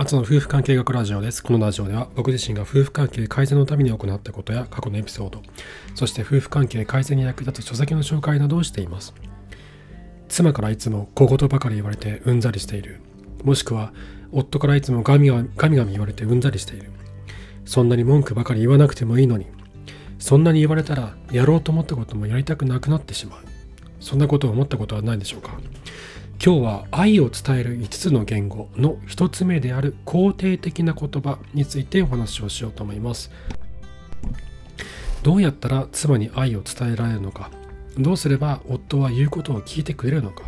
あつの夫婦関係学ラジオです。このラジオでは僕自身が夫婦関係改善のために行ったことや過去のエピソード、そして夫婦関係改善に役立つ書籍の紹介などをしています。妻からいつも小言ばかり言われてうんざりしている。もしくは夫からいつもガミガミガミガミ言われてうんざりしている。そんなに文句ばかり言わなくてもいいのに、そんなに言われたらやろうと思ったこともやりたくなくなってしまう。そんなことを思ったことはないでしょうか今日は愛を伝える5つの言語の1つ目である肯定的な言葉についてお話をしようと思います。どうやったら妻に愛を伝えられるのか？どうすれば夫は言うことを聞いてくれるのか？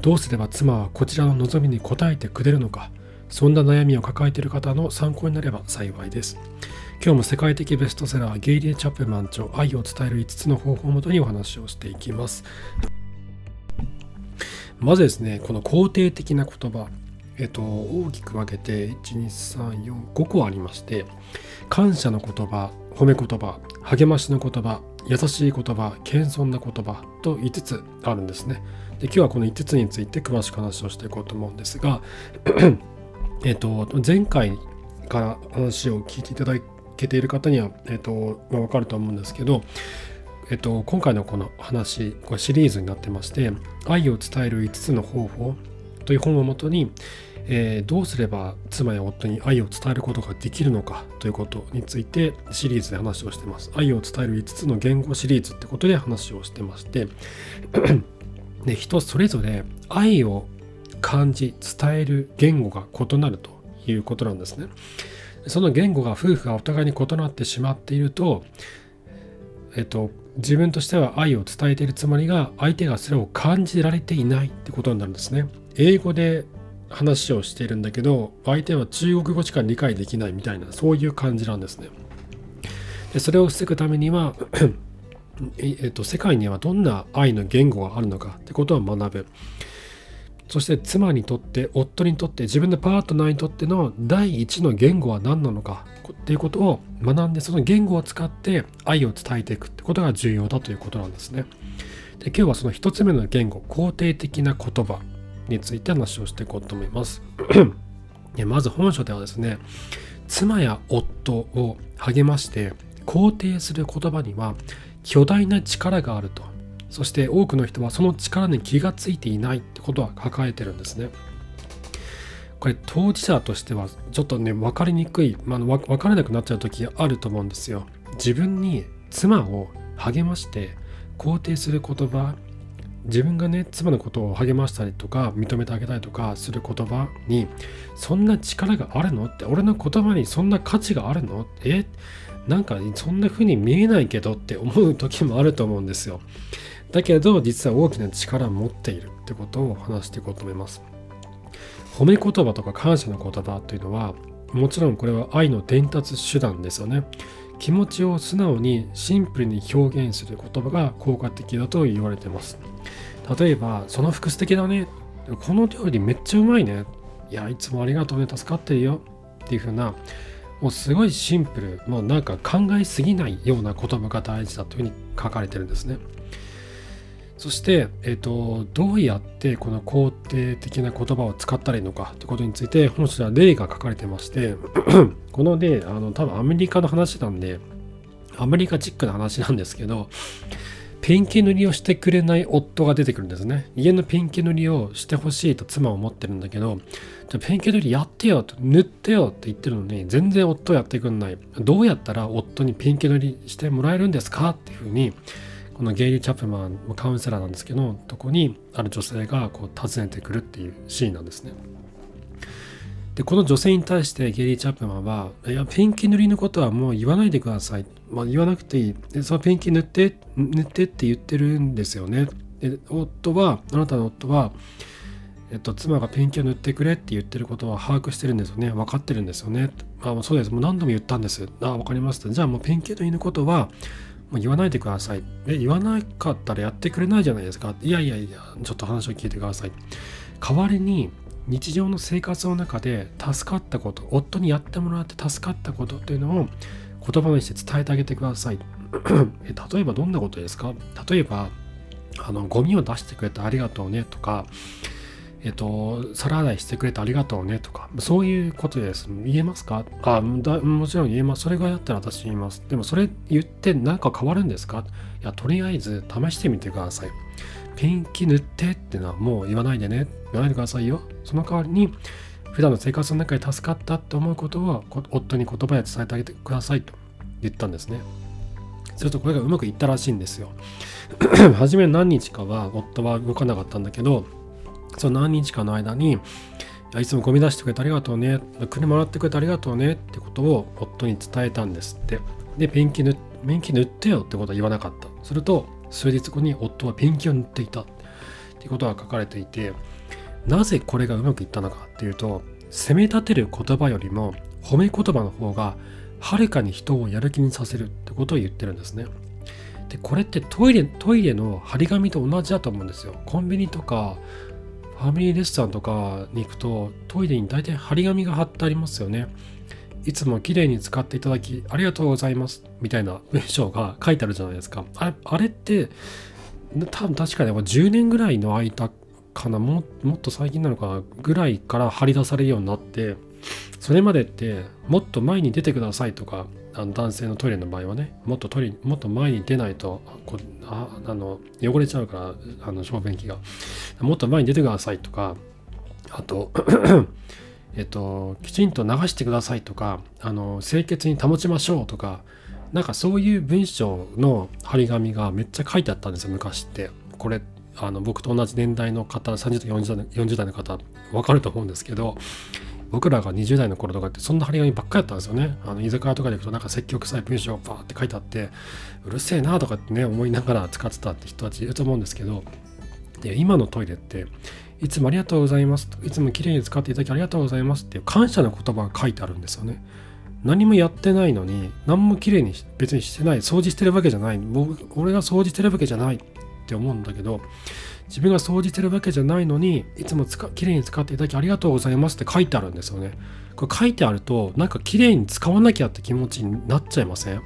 どうすれば妻はこちらの望みに応えてくれるのか？そんな悩みを抱えている方の参考になれば幸いです。今日も世界的ベストセラーゲイリー・チャップマン著愛を伝える5つの方法をもとにお話をしていきます。まずですね、この肯定的な言葉、えっと、大きく分けて、1、2、3、4、5個ありまして、感謝の言葉、褒め言葉、励ましの言葉、優しい言葉、謙遜な言葉と5つあるんですね。で今日はこの5つについて詳しく話をしていこうと思うんですが、えっと、前回から話を聞いていただけている方には、えっとまあ、分かると思うんですけど、えっと、今回のこの話、これシリーズになってまして、愛を伝える5つの方法という本をもとに、えー、どうすれば妻や夫に愛を伝えることができるのかということについてシリーズで話をしてます。愛を伝える5つの言語シリーズってことで話をしてまして で人それぞれ愛を感じ伝える言語が異なるということなんですね。その言語が夫婦がお互いに異なってしまっているとえっと、自分としては愛を伝えているつもりが相手がそれを感じられていないってことになるんですね。英語で話をしているんだけど相手は中国語しか理解できないみたいなそういう感じなんですね。でそれを防ぐためには えっと、世界にはどんな愛の言語があるのかってことを学ぶ。そして妻にとって夫にとって自分のパートナーにとっての第一の言語は何なのかっていうことを学んでその言語を使って愛を伝えていくってことが重要だということなんですね。で今日はその一つ目の言語肯定的な言葉について話をしていこうと思います。まず本書ではですね妻や夫を励まして肯定する言葉には巨大な力があるとそして多くの人はその力に気がついていないってことは抱えてるんですね。これ当事者としてはちょっとね分かりにくい、まあ、分からなくなっちゃう時あると思うんですよ。自分に妻を励まして肯定する言葉自分がね妻のことを励ましたりとか認めてあげたりとかする言葉にそんな力があるのって俺の言葉にそんな価値があるの？え？なんかそんな風に見えないけどって思う時もあると思うんですよ。だけど実は大きな力を持っているってことを話していこうと思います。褒め言葉とか感謝の言葉というのはもちろんこれは愛の伝達手段ですよね。気持ちを素直にシンプルに表現する言葉が効果的だと言われています。例えば、その服素敵だね。この料理めっちゃうまいね。いや、いつもありがとうね。助かってるよ。っていう風な、もうすごいシンプル、もうなんか考えすぎないような言葉が大事だというふうに書かれてるんですね。そして、えーと、どうやってこの肯定的な言葉を使ったらいいのかということについて本書では例が書かれてまして この例あの多分アメリカの話なんでアメリカチックな話なんですけどペンキ塗りをしてくれない夫が出てくるんですね。家のペンキ塗りをしてほしいと妻は思ってるんだけどじゃペンキ塗りやってよと塗ってよって言ってるのに全然夫やってくんない。どうやったら夫にペンキ塗りしてもらえるんですかっていうふうにこのゲイリー・チャップマンカウンセラーなんですけどとこにある女性がこう訪ねてくるっていうシーンなんですね。でこの女性に対してゲイリー・チャップマンはいやペンキ塗りのことはもう言わないでください、まあ、言わなくていいでそのペンキ塗って塗ってって言ってるんですよねで夫はあなたの夫はえっと、妻がペンキを塗ってくれって言ってることは把握してるんですよね。分かってるんですよね。あそうです。もう何度も言ったんです。あ分かりました。じゃあもうペンキ塗りのことはもう言わないでください。え、言わなかったらやってくれないじゃないですか。いやいやいや、ちょっと話を聞いてください。代わりに、日常の生活の中で助かったこと、夫にやってもらって助かったことというのを言葉にして伝えてあげてください。え例えばどんなことですか？例えば、あの、ゴミを出してくれてありがとうねとか、えっと、皿洗いしてくれてありがとうねとか、そういうことです。言えますか？あだもちろん言えます。それがやったら私言います。でもそれ言って何か変わるんですか？いや、とりあえず試してみてください。ペンキ塗ってってのはもう言わないでね。言わないでくださいよ。その代わりに、普段の生活の中で助かったって思うことは、夫に言葉で伝えてあげてくださいと言ったんですね。するとこれがうまくいったらしいんですよ。初め何日かは夫は動かなかったんだけど、その何日かの間にいつもゴミ出してくれてありがとうね車もらってくれてありがとうねってことを夫に伝えたんですってでペンキ塗ペンキ塗ってよってことは言わなかったすると数日後に夫はペンキを塗っていたってことが書かれていてなぜこれがうまくいったのかっていうと責め立てる言葉よりも褒め言葉の方がはるかに人をやる気にさせるってことを言ってるんですね。でこれってトイレトイレの張り紙と同じだと思うんですよ。コンビニとかファミリーレストランとかに行くとトイレに大体張り紙が貼ってありますよね。いつも綺麗に使っていただきありがとうございますみたいな文章が書いてあるじゃないですか。あれあれって多分確かに10年ぐらいの間かなももっと最近なのかなぐらいから貼り出されるようになってそれまでってもっと前に出てくださいとかあの男性のトイレの場合はねもっとトイレもっと前に出ないとこああの汚れちゃうからあの小便器が。もっと前に出てくださいとかあと えっときちんと流してくださいとかあの清潔に保ちましょうとかなんかそういう文章の張り紙がめっちゃ書いてあったんですよ昔って。これあの僕と同じ年代の方30代40代の方分かると思うんですけど僕らが20代の頃とかってそんな張り紙ばっかりやったんですよね。あの居酒屋とかで行くとなんか積極臭い文章がバーって書いてあってうるせえなとかってね思いながら使ってたって人たちいると思うんですけどで今のトイレっていつもありがとうございますいつもきれいに使っていただきありがとうございますっていう感謝の言葉が書いてあるんですよね。何もやってないのに何もきれいに別にしてない掃除してるわけじゃない僕俺が掃除してるわけじゃないって思うんだけど自分が掃除してるわけじゃないのにいつもつかきれいに使っていただきありがとうございますって書いてあるんですよね。これ書いてあるとなんかきれいに使わなきゃって気持ちになっちゃいません？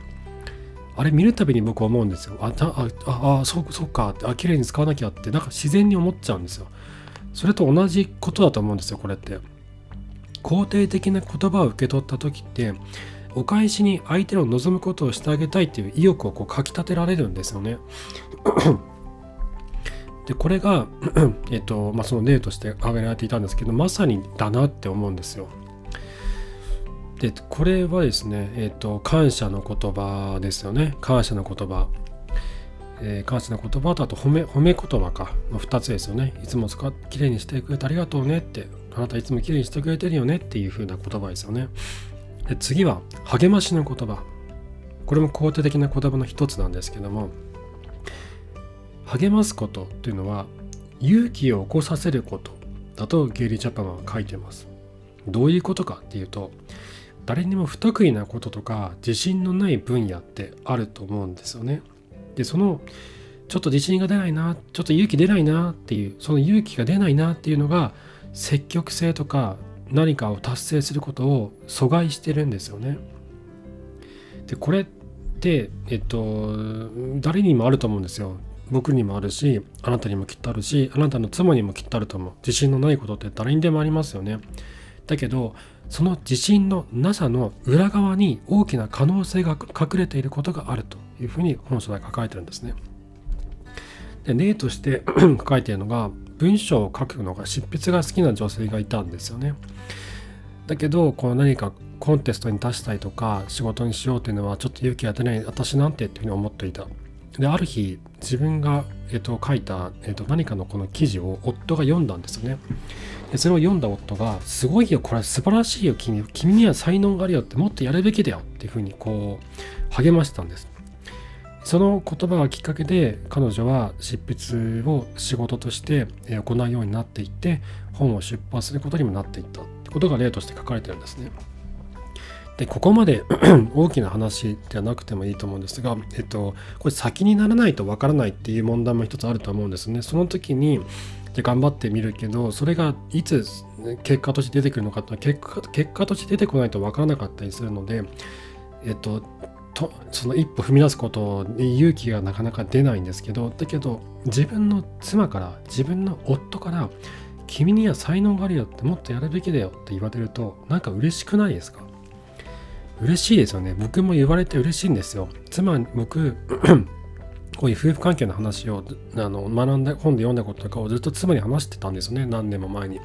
あれ見るたびに僕は思うんですよ。ああああそうそうか。ってあ綺麗に使わなきゃってなんか自然に思っちゃうんですよ。それと同じことだと思うんですよこれって。肯定的な言葉を受け取った時ってお返しに相手の望むことをしてあげたいっていう意欲をこうかきたてられるんですよね。でこれが えっとまあ、その例として挙げられていたんですけどまさにだなって思うんですよ。でこれはですね、えっと、感謝の言葉ですよね感謝の言葉。えー、感謝の言葉とあと褒め褒め言葉かの2つですよね。いつも使きれいにしてくれてありがとうねってあなたいつもきれいにしてくれてるよねっていう風な言葉ですよね。で次は励ましの言葉。これも肯定的な言葉の一つなんですけども励ますことというのは勇気を起こさせることだとゲイリー・ジャパンは書いてます。どういうことかっていうと誰にも不得意なこととか自信のない分野ってあると思うんですよね。でそのちょっと自信が出ないなちょっと勇気出ないなっていうその勇気が出ないなっていうのが積極性とか何かを達成することを阻害してるんですよね。でこれってえっと誰にもあると思うんですよ。僕にもあるしあなたにもきっとあるしあなたの妻にもきっとあると思う。自信のないことって誰にでもありますよね。だけどその自信のなさの裏側に大きな可能性が隠れていることがあるというふうに本書では書かれてるんですね。で例として 書かれているのが文章を書くのが執筆が好きな女性がいたんですよね。だけどこの何かコンテストに出したいとか仕事にしようというのはちょっと勇気が出ない私なんてっていうふうに思っていた。である日自分が、えっと、書いた、えっと、何かのこの記事を夫が読んだんですよね。でそれを読んだ夫が「すごいよこれ素晴らしいよ君君には才能があるよ」ってもっとやるべきだよっていうふうにこう励ましたんです。その言葉がきっかけで彼女は執筆を仕事として行うようになっていって本を出版することにもなっていったってことが例として書かれてるんですね。でここまで 大きな話ではなくてもいいと思うんですが、えっと、これ先にならないとわからないっていう問題も一つあると思うんですね。その時にで頑張ってみるけどそれがいつ結果として出てくるのかって結果結果として出てこないとわからなかったりするので、えっと、とその一歩踏み出すことに勇気がなかなか出ないんですけどだけど自分の妻から自分の夫から君には才能があるよってもっとやるべきだよって言われるとなんか嬉しくないですか？嬉しいですよね。僕も言われて嬉しいんですよ。つまり僕 こういう夫婦関係の話をあの学んだ本で読んだこととかをずっと妻に話してたんですよね。何年も前に。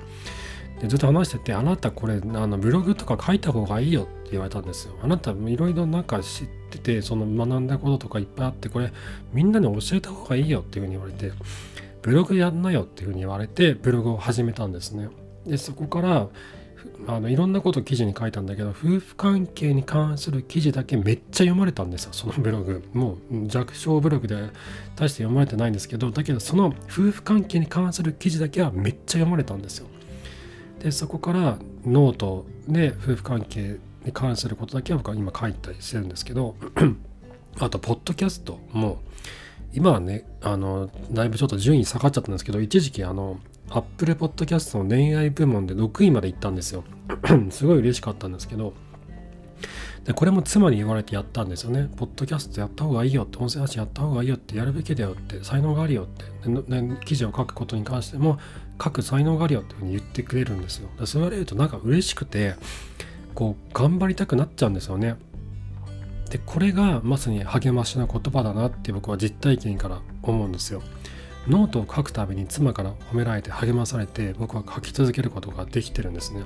でずっと話しててあなたこれあのブログとか書いた方がいいよって言われたんですよ。あなたいろいろなんか知っててその学んだこととかいっぱいあってこれみんなに教えた方がいいよっていうふうに言われてブログやんなよっていうふうに言われてブログを始めたんですね。でそこからあのいろんなこと記事に書いたんだけど夫婦関係に関する記事だけめっちゃ読まれたんですよそのブログ。もう弱小ブログで大して読まれてないんですけどだけどその夫婦関係に関する記事だけはめっちゃ読まれたんですよ。でそこからノートで夫婦関係に関することだけは僕は今書いたりしてるんですけど あとポッドキャストも今はねあのだいぶちょっと順位下がっちゃったんですけど一時期あのアップルポッドキャストの恋愛部門で6位まで行ったんですよ すごい嬉しかったんですけどでこれも妻に言われてやったんですよね。ポッドキャストやった方がいいよって、音声発信やった方がいいよって、やるべきだよって、才能があるよって、で記事を書くことに関しても、書く才能があるよっていうふうに言ってくれるんですよ。でそう言われるとなんか嬉しくて、こう、頑張りたくなっちゃうんですよね。で、これがまさに励ましの言葉だなって僕は実体験から思うんですよ。ノートを書くたびに妻から褒められて励まされて僕は書き続けることができてるんですね。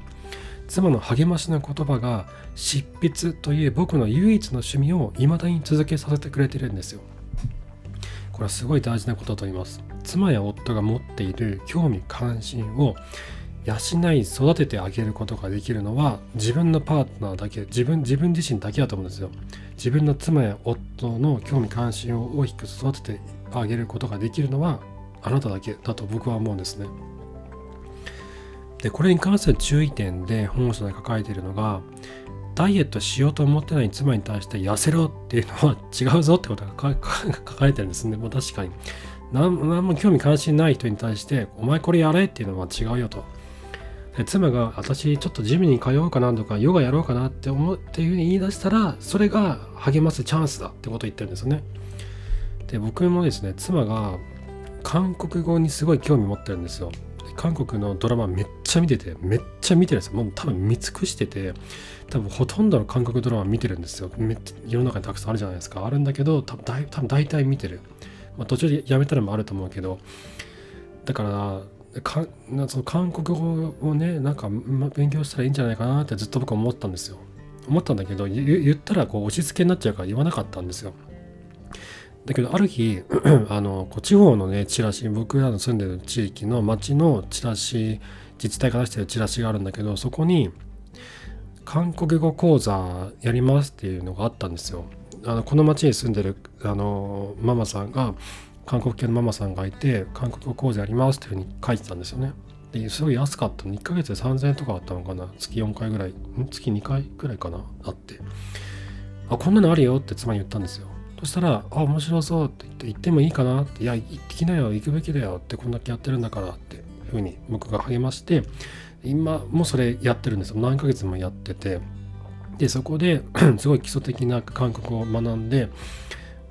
妻の励ましの言葉が執筆という僕の唯一の趣味を未だに続けさせてくれてるんですよ。これはすごい大事なことと言います。妻や夫が持っている興味関心を養い育ててあげることができるのは自分のパートナーだけ自分自分自身だけだと思うんですよ。自分の妻や夫の興味関心を大きく育ててあげることができるのはあなただけだと僕は思うんですね。でこれに関する注意点で本書で書かれているのがダイエットしようと思ってない妻に対して痩せろっていうのは 違うぞってことが 書かれてるんですね。もう確かに何。何も興味関心ない人に対して、お前これやれっていうのは違うよと。で妻が私ちょっとジムに通おうかなとかヨガやろうかなって思っていうふうに言い出したらそれが励ますチャンスだってことを言ってるんですよね。で僕もですね妻が韓国語にすごい興味持ってるんですよ。韓国のドラマめっちゃ見ててめっちゃ見てるんですよ。もう多分見尽くしてて多分ほとんどの韓国ドラマ見てるんですよ。めっちゃ世の中にたくさんあるじゃないですか。あるんだけど多分大多分大体見てる、まあ、途中でやめたのもあると思うけど。だからかその韓国語をねなんか勉強したらいいんじゃないかなってずっと僕は思ったんですよ。思ったんだけど言ったらこう押し付けになっちゃうから言わなかったんですよ。だけどある日 あのこう地方のねチラシ僕らの住んでる地域の町のチラシ自治体が出してるチラシがあるんだけどそこに韓国語講座やりますっていうのがあったんですよ。あのこの町に住んでるあのママさんが韓国系のママさんがいて韓国語講座やりますっていうふうに書いてたんですよね。ですごい安かったの。1ヶ月で3000円とかあったのかな。月4回ぐらい月2回ぐらいかな。あって。あこんなのあるよって妻に言ったんですよ。そしたら、あ、面白そうって言って、行ってもいいかなって、いや、行ってきなよ、行くべきだよって、こんだけやってるんだからっていうふうに僕が励まして、今もそれやってるんですよ。何ヶ月もやってて。で、そこで すごい基礎的な韓国語を学んで、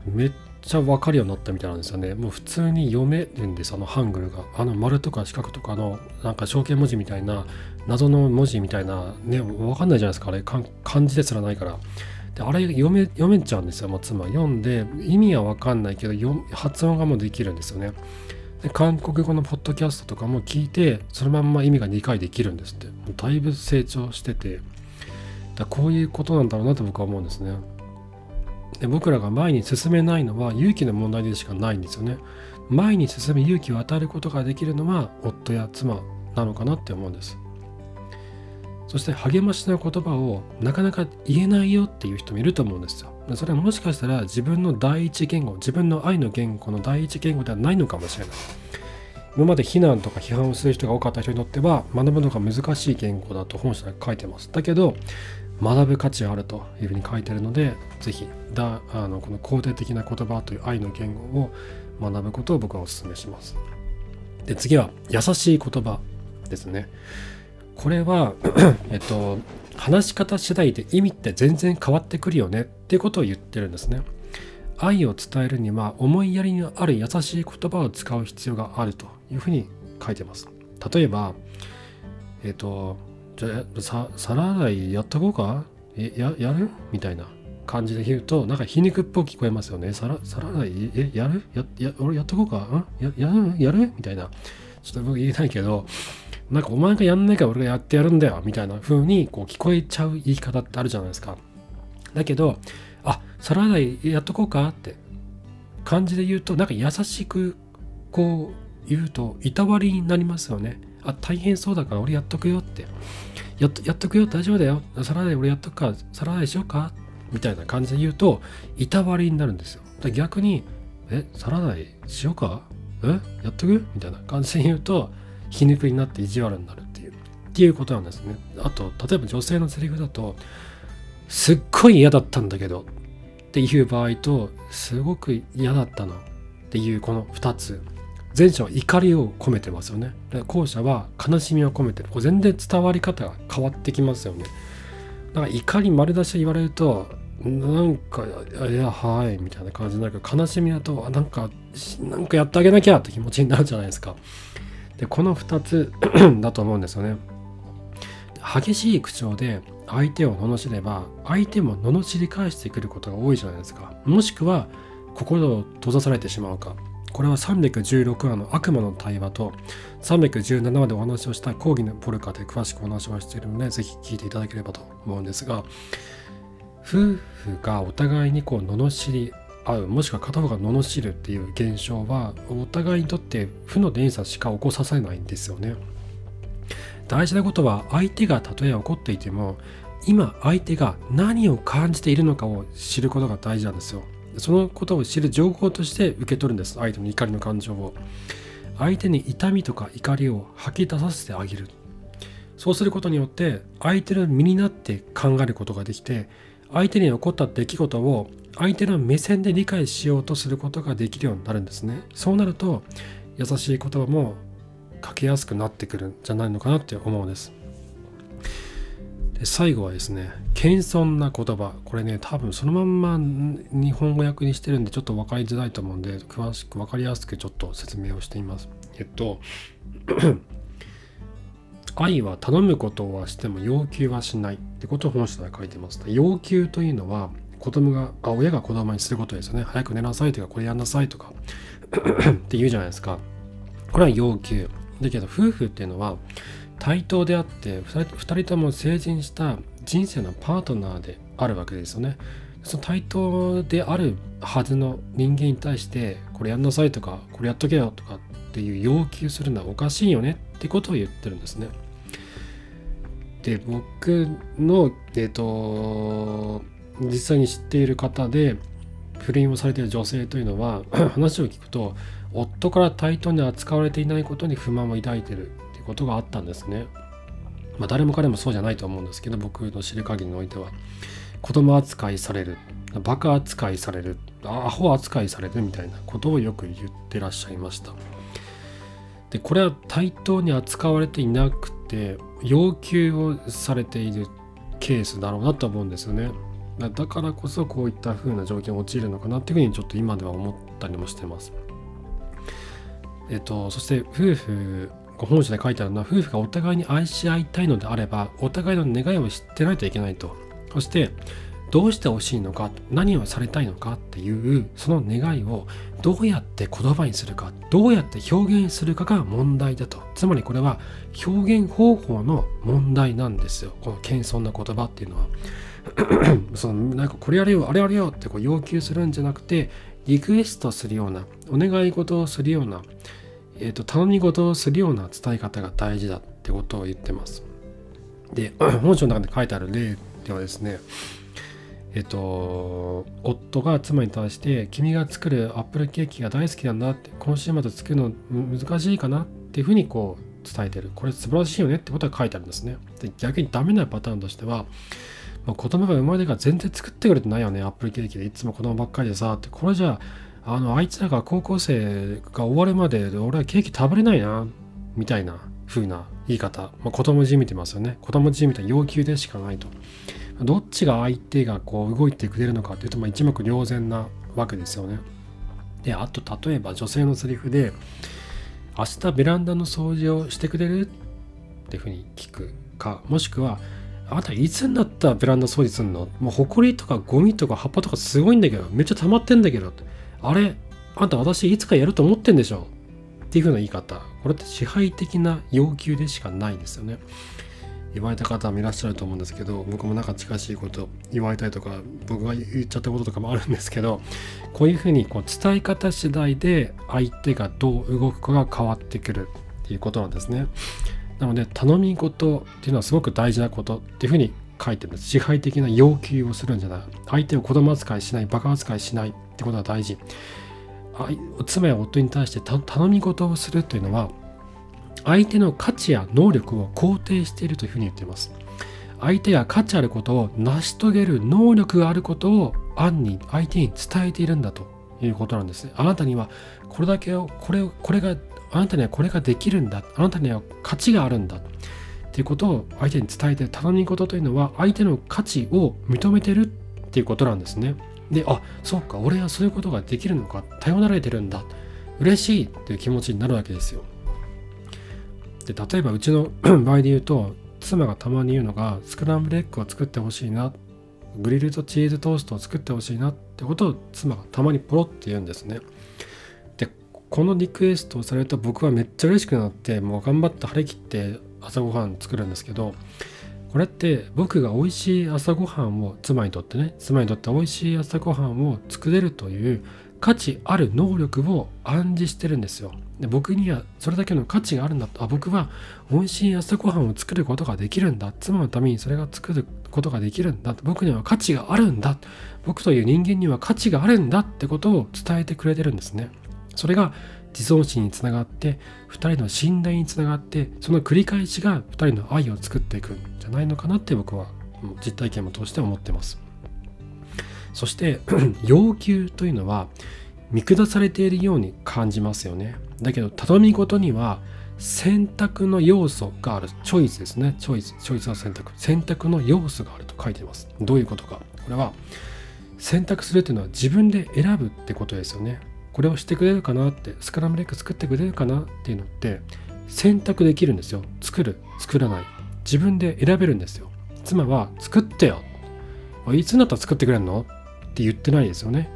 めっちゃ分かるようになったみたいなんですよね。もう普通に読めるんです、あのハングルが。あの丸とか四角とかのなんか象形文字みたいな謎の文字みたいなね、分かんないじゃないですか、あれ漢字ですらないから。であれ読め読めちゃうんですよ、もう妻。読んで意味は分かんないけど発音がもうできるんですよね。で韓国語のポッドキャストとかも聞いてそのまんま意味が理解できるんですって。だいぶ成長しててだこういうことなんだろうなと僕は思うんですね。で僕らが前に進めないのは勇気の問題でしかないんですよね。前に進む勇気を与えることができるのは夫や妻なのかなって思うんです。そして励ましの言葉をなかなか言えないよっていう人もいると思うんですよ。それはもしかしたら自分の第一言語、自分の愛の言語の第一言語ではないのかもしれない。今まで非難とか批判をする人が多かった人にとっては学ぶのが難しい言語だと本書で書いてます。だけど学ぶ価値があるというふうに書いてるので、ぜひだあのこの肯定的な言葉という愛の言語を学ぶことを僕はお勧めします。で次は優しい言葉ですね。これは えっと話し方次第で意味って全然変わってくるよねっていうことを言ってるんですね。愛を伝えるには思いやりのある優しい言葉を使う必要があるというふうに書いてます。例えばえっ、とじゃあさ皿洗いやっとこうか？えややる？みたいな感じで言うとなんか皮肉っぽく聞こえますよね。皿皿洗い？えやる？やや俺やっとこうか？ん？ややる？やる？みたいな。ちょっと僕言えないけどなんかお前がやんないから俺がやってやるんだよみたいな風にこう聞こえちゃう言い方ってあるじゃないですか。だけどあ皿洗いやっとこうかって感じで言うとなんか優しくこう言うといたわりになりますよね。あ大変そうだから俺やっとくよって。やっとやっとくよ。大丈夫だよ。皿洗い俺やっとくから皿洗いしようかみたいな感じで言うといたわりになるんですよ。逆にえ皿洗いしようか？え？やっとく？みたいな感じで言うと皮肉になって意地悪になるっていうっていうことなんですね。あと例えば女性のセリフだとすっごい嫌だったんだけどっていう場合とすごく嫌だったのっていうこの2つ。前者は怒りを込めてますよね。後者は悲しみを込めてる。これ全然伝わり方が変わってきますよね。だから怒り丸出しで言われるとなんか「いやはい」みたいな感じになるけど悲しみだとなんかなんかやってあげなきゃって気持ちになるじゃないですか。でこの2つ だと思うんですよね。激しい口調で相手を罵れば相手も罵り返してくることが多いじゃないですか。もしくは心を閉ざされてしまうか。これは316話の悪魔の対話と317話でお話をした講義のポルカで詳しくお話をしているのでぜひ聞いていただければと思うんですが夫婦がお互いにこう罵り合うもしくは片方が罵るっていう現象はお互いにとって負の連鎖しか起こさせないんですよね。大事なことは相手がたとえ起こっていても今相手が何を感じているのかを知ることが大事なんですよ。そのことを知る情報として受け取るんです相手の怒りの感情を。相手に痛みとか怒りを吐き出させてあげる。そうすることによって相手の身になって考えることができて相手に起こった出来事を相手の目線で理解しようとすることができるようになるんですね。そうなると優しい言葉もかけやすくなってくるんじゃないのかなって思うんです。で最後はですね謙遜な言葉これね多分そのまんま日本語訳にしてるんでちょっと分かりづらいと思うんで詳しく分かりやすくちょっと説明をしています。えっと 愛は頼むことはしても要求はしないってことを本書では書いてます。要求というのは子供があ親が子供にすることですよね。早く寝なさいとかこれやんなさいとか って言うじゃないですか。これは要求。だけど夫婦っていうのは対等であって2人とも成人した人生のパートナーであるわけですよね。その対等であるはずの人間に対してこれやんなさいとかこれやっとけよとかっていう要求するのはおかしいよねってことを言ってるんですね。で僕の、えーと、実際に知っている方で不倫をされている女性というのは 話を聞くと夫から対等に扱われていないことに不満を抱いてるっていうことがあったんですね。まあ、誰も彼もそうじゃないと思うんですけど僕の知る限りにおいては子供扱いされるバカ扱いされるアホ扱いされるみたいなことをよく言ってらっしゃいました。でこれは対等に扱われていなくて要求をされているケースだろうなと思うんですよね。だからこそこういった風な状況に陥るのかなっていうふうにちょっと今では思ったりもしてます。えっと、そして夫婦、ご本書で書いてあるのは夫婦がお互いに愛し合いたいのであればお互いの願いを知ってないといけないと。そしてどうしてほしいのか何をされたいのかっていうその願いをどうやって言葉にするかどうやって表現するかが問題だとつまりこれは表現方法の問題なんですよこの謙遜な言葉っていうのは そのなんかこれやれよあれやれよってこう要求するんじゃなくてリクエストするようなお願い事をするような、えーと、頼み事をするような伝え方が大事だってことを言ってますで 本書の中で書いてある例ではですねえっと、夫が妻に対して「君が作るアップルケーキが大好きなんだ」って「この週末作るの難しいかな?」っていうふうにこう伝えてるこれ素晴らしいよねってことが書いてあるんですねで逆にダメなパターンとしては、まあ、子供が生まれてから全然作ってくれてないよねアップルケーキで。いつも子供ばっかりでさってこれじゃああのあいつらが高校生が終わるまで俺はケーキ食べれないなみたいな風な言い方、まあ、子供じみてますよね。子供じみた要求でしかないと。どっちが相手がこう動いてくれるのかっていうと、まあ、一目瞭然なわけですよね。であと例えば女性のセリフで明日ベランダの掃除をしてくれる？っていうふうに聞くかもしくはあなたいつになったらベランダ掃除すんの？もうホコリとかゴミとか葉っぱとかすごいんだけどめっちゃ溜まってんだけどあれ？あんた私いつかやると思ってんでしょ？っていうふうな言い方。これって支配的な要求でしかないですよね。言われた方もいらっしゃると思うんですけど僕もなんか近しいこと言われたりとか僕が言っちゃったこととかもあるんですけどこういうふうにこう伝え方次第で相手がどう動くかが変わってくるっていうことなんですね。なので頼み事っていうのはすごく大事なことっていうふうに書いてるんです。支配的な要求をするんじゃない。相手を子供扱いしないバカ扱いしないってことが大事。妻や夫に対して頼み事をするというのは相手の価値や能力を肯定しているというふうに言っています。相手が価値あることを成し遂げる能力があることを暗に相手に伝えているんだということなんです。あなたにはこれだけをこれをこれがあなたにはこれができるんだ。あなたには価値があるんだ。っていうことを相手に伝えて頼み事というのは相手の価値を認めてるっていうことなんですね。であそうか俺はそういうことができるのか。頼られてるんだ。嬉しいっていう気持ちになるわけですよ。で例えばうちの 場合で言うと妻がたまに言うのがスクランブルエッグを作ってほしいな。グリルとチーズトーストを作ってほしいなってことを妻がたまにポロって言うんですね。このリクエストをされると僕はめっちゃ嬉しくなってもう頑張って張り切って朝ごはん作るんですけどこれって僕が美味しい朝ごはんを妻にとってね妻にとって美味しい朝ごはんを作れるという価値ある能力を暗示してるんですよ。で僕にはそれだけの価値があるんだと。あ僕は美味しい朝ごはんを作ることができるんだ。妻のためにそれが作ることができるんだ。僕には価値があるんだ。僕という人間には価値があるんだってことを伝えてくれてるんですね。それが自尊心につながって2人の信頼につながってその繰り返しが2人の愛を作っていくんじゃないのかなって僕は実体験を通して思ってます。そして 要求というのは見下されているように感じますよね。だけど頼み事には選択の要素がある。チョイスですね。チョイスチョイスの選択。選択の要素があると書いています。どういうことか。これは選択するというのは自分で選ぶってことですよね。これをしてくれるかなってスクランブルエッグ作ってくれるかなっていうのって選択できるんですよ。作る作らない。自分で選べるんですよ。妻は作ってよ。いつになったら作ってくれるの？って言ってないですよね。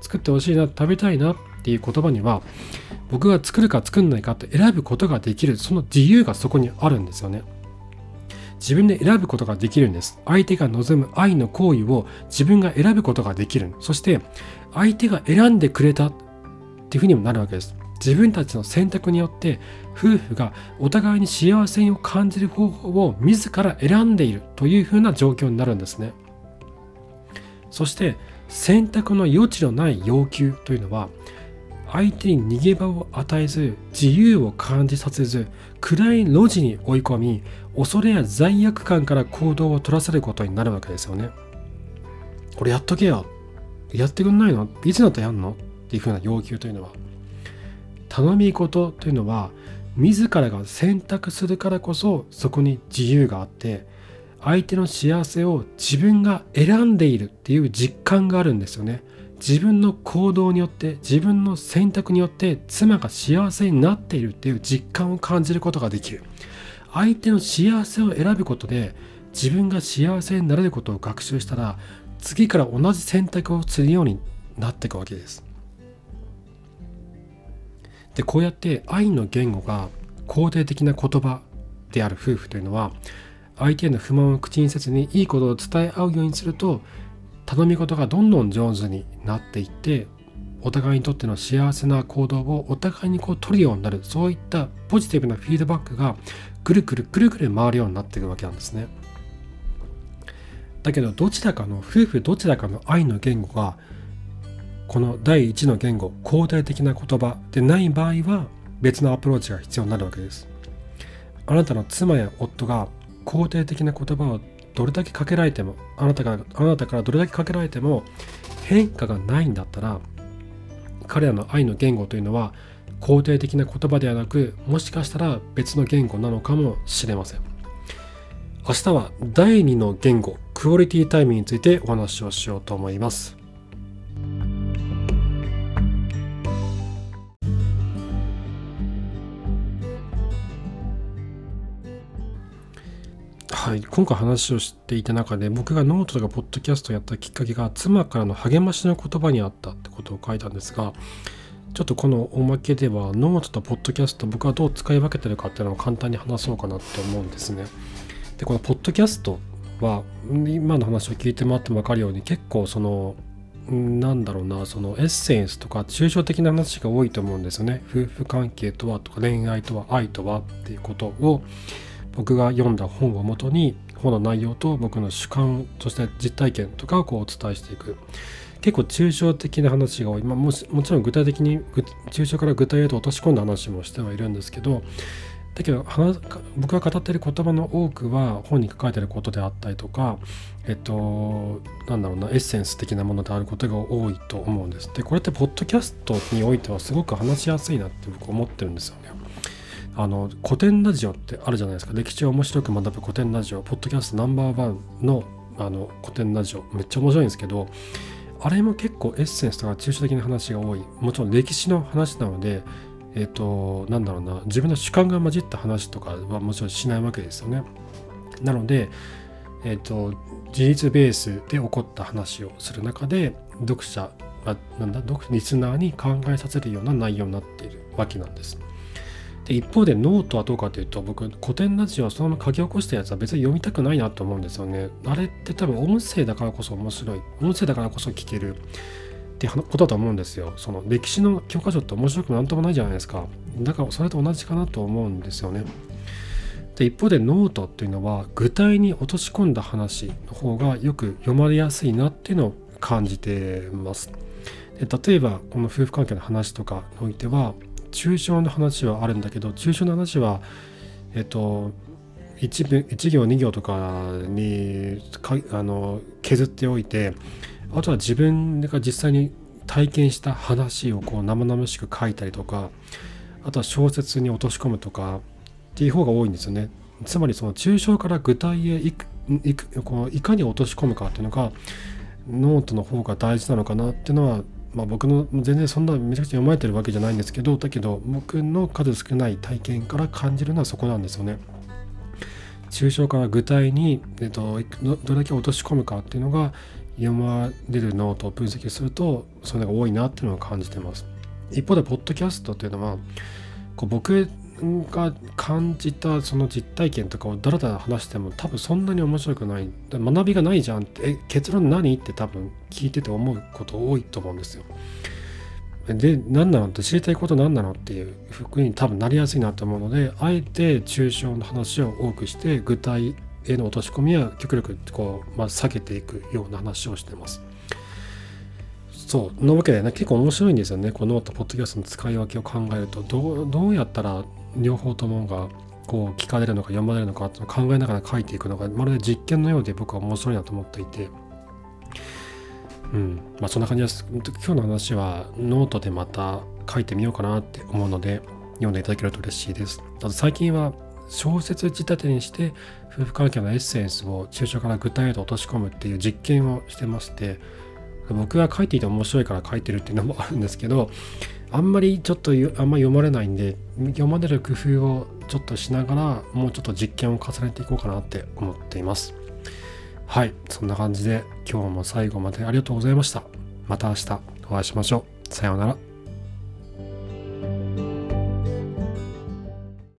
作ってほしいな食べたいなっていう言葉には僕が作るか作んないかって選ぶことができる。その自由がそこにあるんですよね。自分で選ぶことができるんです。相手が望む愛の行為を自分が選ぶことができる。そして相手が選んでくれたっていうふうにもなるわけです。自分たちの選択によって夫婦がお互いに幸せを感じる方法を自ら選んでいるというふうな状況になるんですね。そして選択の余地のない要求というのは相手に逃げ場を与えず自由を感じさせず暗い路地に追い込み恐れや罪悪感から行動を取らせることになるわけですよね。これやっとけよ。やってくんないの？いつだったらやんの？っていうふうな要求というのは。頼み事というのは自らが選択するからこそそこに自由があって相手の幸せを自分が選んでいるっていう実感があるんですよね。自分の行動によって自分の選択によって妻が幸せになっているっていう実感を感じることができる。相手の幸せを選ぶことで自分が幸せになれることを学習したら次から同じ選択をするようになっていくわけです。でこうやって愛の言語が肯定的な言葉である夫婦というのは相手への不満を口にせずにいいことを伝え合うようにすると頼み事がどんどん上手になっていってお互いにとっての幸せな行動をお互いにこう取るようになるそういったポジティブなフィードバックがぐるぐるぐるぐる回るようになっていくわけなんですね。だけどどちらかの夫婦どちらかの愛の言語がこの第一の言語肯定的な言葉でない場合は別のアプローチが必要になるわけです。あなたの妻や夫が肯定的な言葉をどれだけかけられてもあなたがあなたからどれだけかけられても変化がないんだったら彼らの愛の言語というのは肯定的な言葉ではなくもしかしたら別の言語なのかもしれません。明日は第2の言語。クオリティタイムについてお話をしようと思います。はい、今回話をしていた中で僕がノートとかポッドキャストをやったきっかけが妻からの励ましの言葉にあったってことを書いたんですがちょっとこのおまけではノートとポッドキャスト僕はどう使い分けてるかっていうのを簡単に話そうかなって思うんですね。でこのポッドキャストは今の話を聞いてもらっても分かるように結構そのなんだろうなそのエッセンスとか抽象的な話が多いと思うんですよね。夫婦関係とはとか恋愛とは愛とはっていうことを僕が読んだ本をもとに本の内容と僕の主観そして実体験とかをこうお伝えしていく。結構抽象的な話が多い、まあ、ももちろん具体的に抽象から具体へと落とし込んだ話もしてはいるんですけどだけど僕が語っている言葉の多くは本に書かれていることであったりとかえっとなんだろうなエッセンス的なものであることが多いと思うんです。でこれってポッドキャストにおいてはすごく話しやすいなって僕思ってるんですよね。あの古典ラジオってあるじゃないですか歴史を面白く学ぶ古典ラジオポッドキャストナンバーワンのあのコテンラジオめっちゃ面白いんですけどあれも結構エッセンスとか抽象的な話が多いもちろん歴史の話なのでえっ、と、なんだろうな、自分の主観が混じった話とかはもちろんしないわけですよね。なので、えっ、と、事実ベースで起こった話をする中で、読者、あなんだ、リスナーに考えさせるような内容になっているわけなんです。で一方でノートはどうかというと僕コテンラジオをそのまま書き起こしたやつは別に読みたくないなと思うんですよね。あれって多分音声だからこそ面白い。音声だからこそ聞ける。ってことだと思うんですよ。その歴史の教科書って面白くなんともないじゃないですか。だからそれと同じかなと思うんですよね。で一方でノートっていうのは具体に落とし込んだ話の方がよく読まれやすいなっていうのを感じてます。で例えばこの夫婦関係の話とかにおいては抽象の話はあるんだけど抽象の話はえっと 1, 1行2行とかにあの削っておいてあとは自分が実際に体験した話をこう生々しく書いたりとかあとは小説に落とし込むとかっていう方が多いんですよね。つまりその抽象から具体へいくいくこういかに落とし込むかっていうのがノートの方が大事なのかなっていうのは、まあ、僕の全然そんなめちゃくちゃ読まれてるわけじゃないんですけどだけど僕の数少ない体験から感じるのはそこなんですよね。抽象から具体に、えっと、どれだけ落とし込むかっていうのが読まれるノートを分析するとそういうのが多いなっていうのを感じてます。一方でポッドキャストっていうのはこう僕が感じたその実体験とかをだらだら話しても多分そんなに面白くない学びがないじゃんってえ結論何？って多分聞いてて思うこと多いと思うんですよ。で何なの？って知りたいこと何なの？っていうふうに多分なりやすいなと思うのであえて抽象の話を多くして具体への落とし込みは極力こう、まあ、下げていくような話をしてます。そう。なわけでね、結構面白いんですよね。この note、ポッドキャストの使い分けを考えると、どうどうやったら両方ともがこう聞かれるのか読まれるのかって考えながら書いていくのが、まるで実験のようで僕は面白いなと思っていて、うん。まあそんな感じです。今日の話はノートでまた書いてみようかなって思うので、読んでいただけると嬉しいです。あと最近は小説仕立てにして夫婦関係のエッセンスを抽象から具体へと落とし込むっていう実験をしてまして僕が書いていて面白いから書いてるっていうのもあるんですけどあんまりちょっとあんまり読まれないんで読まれる工夫をちょっとしながらもうちょっと実験を重ねていこうかなって思っています。はいそんな感じで今日も最後までありがとうございました。また明日お会いしましょう。さようなら。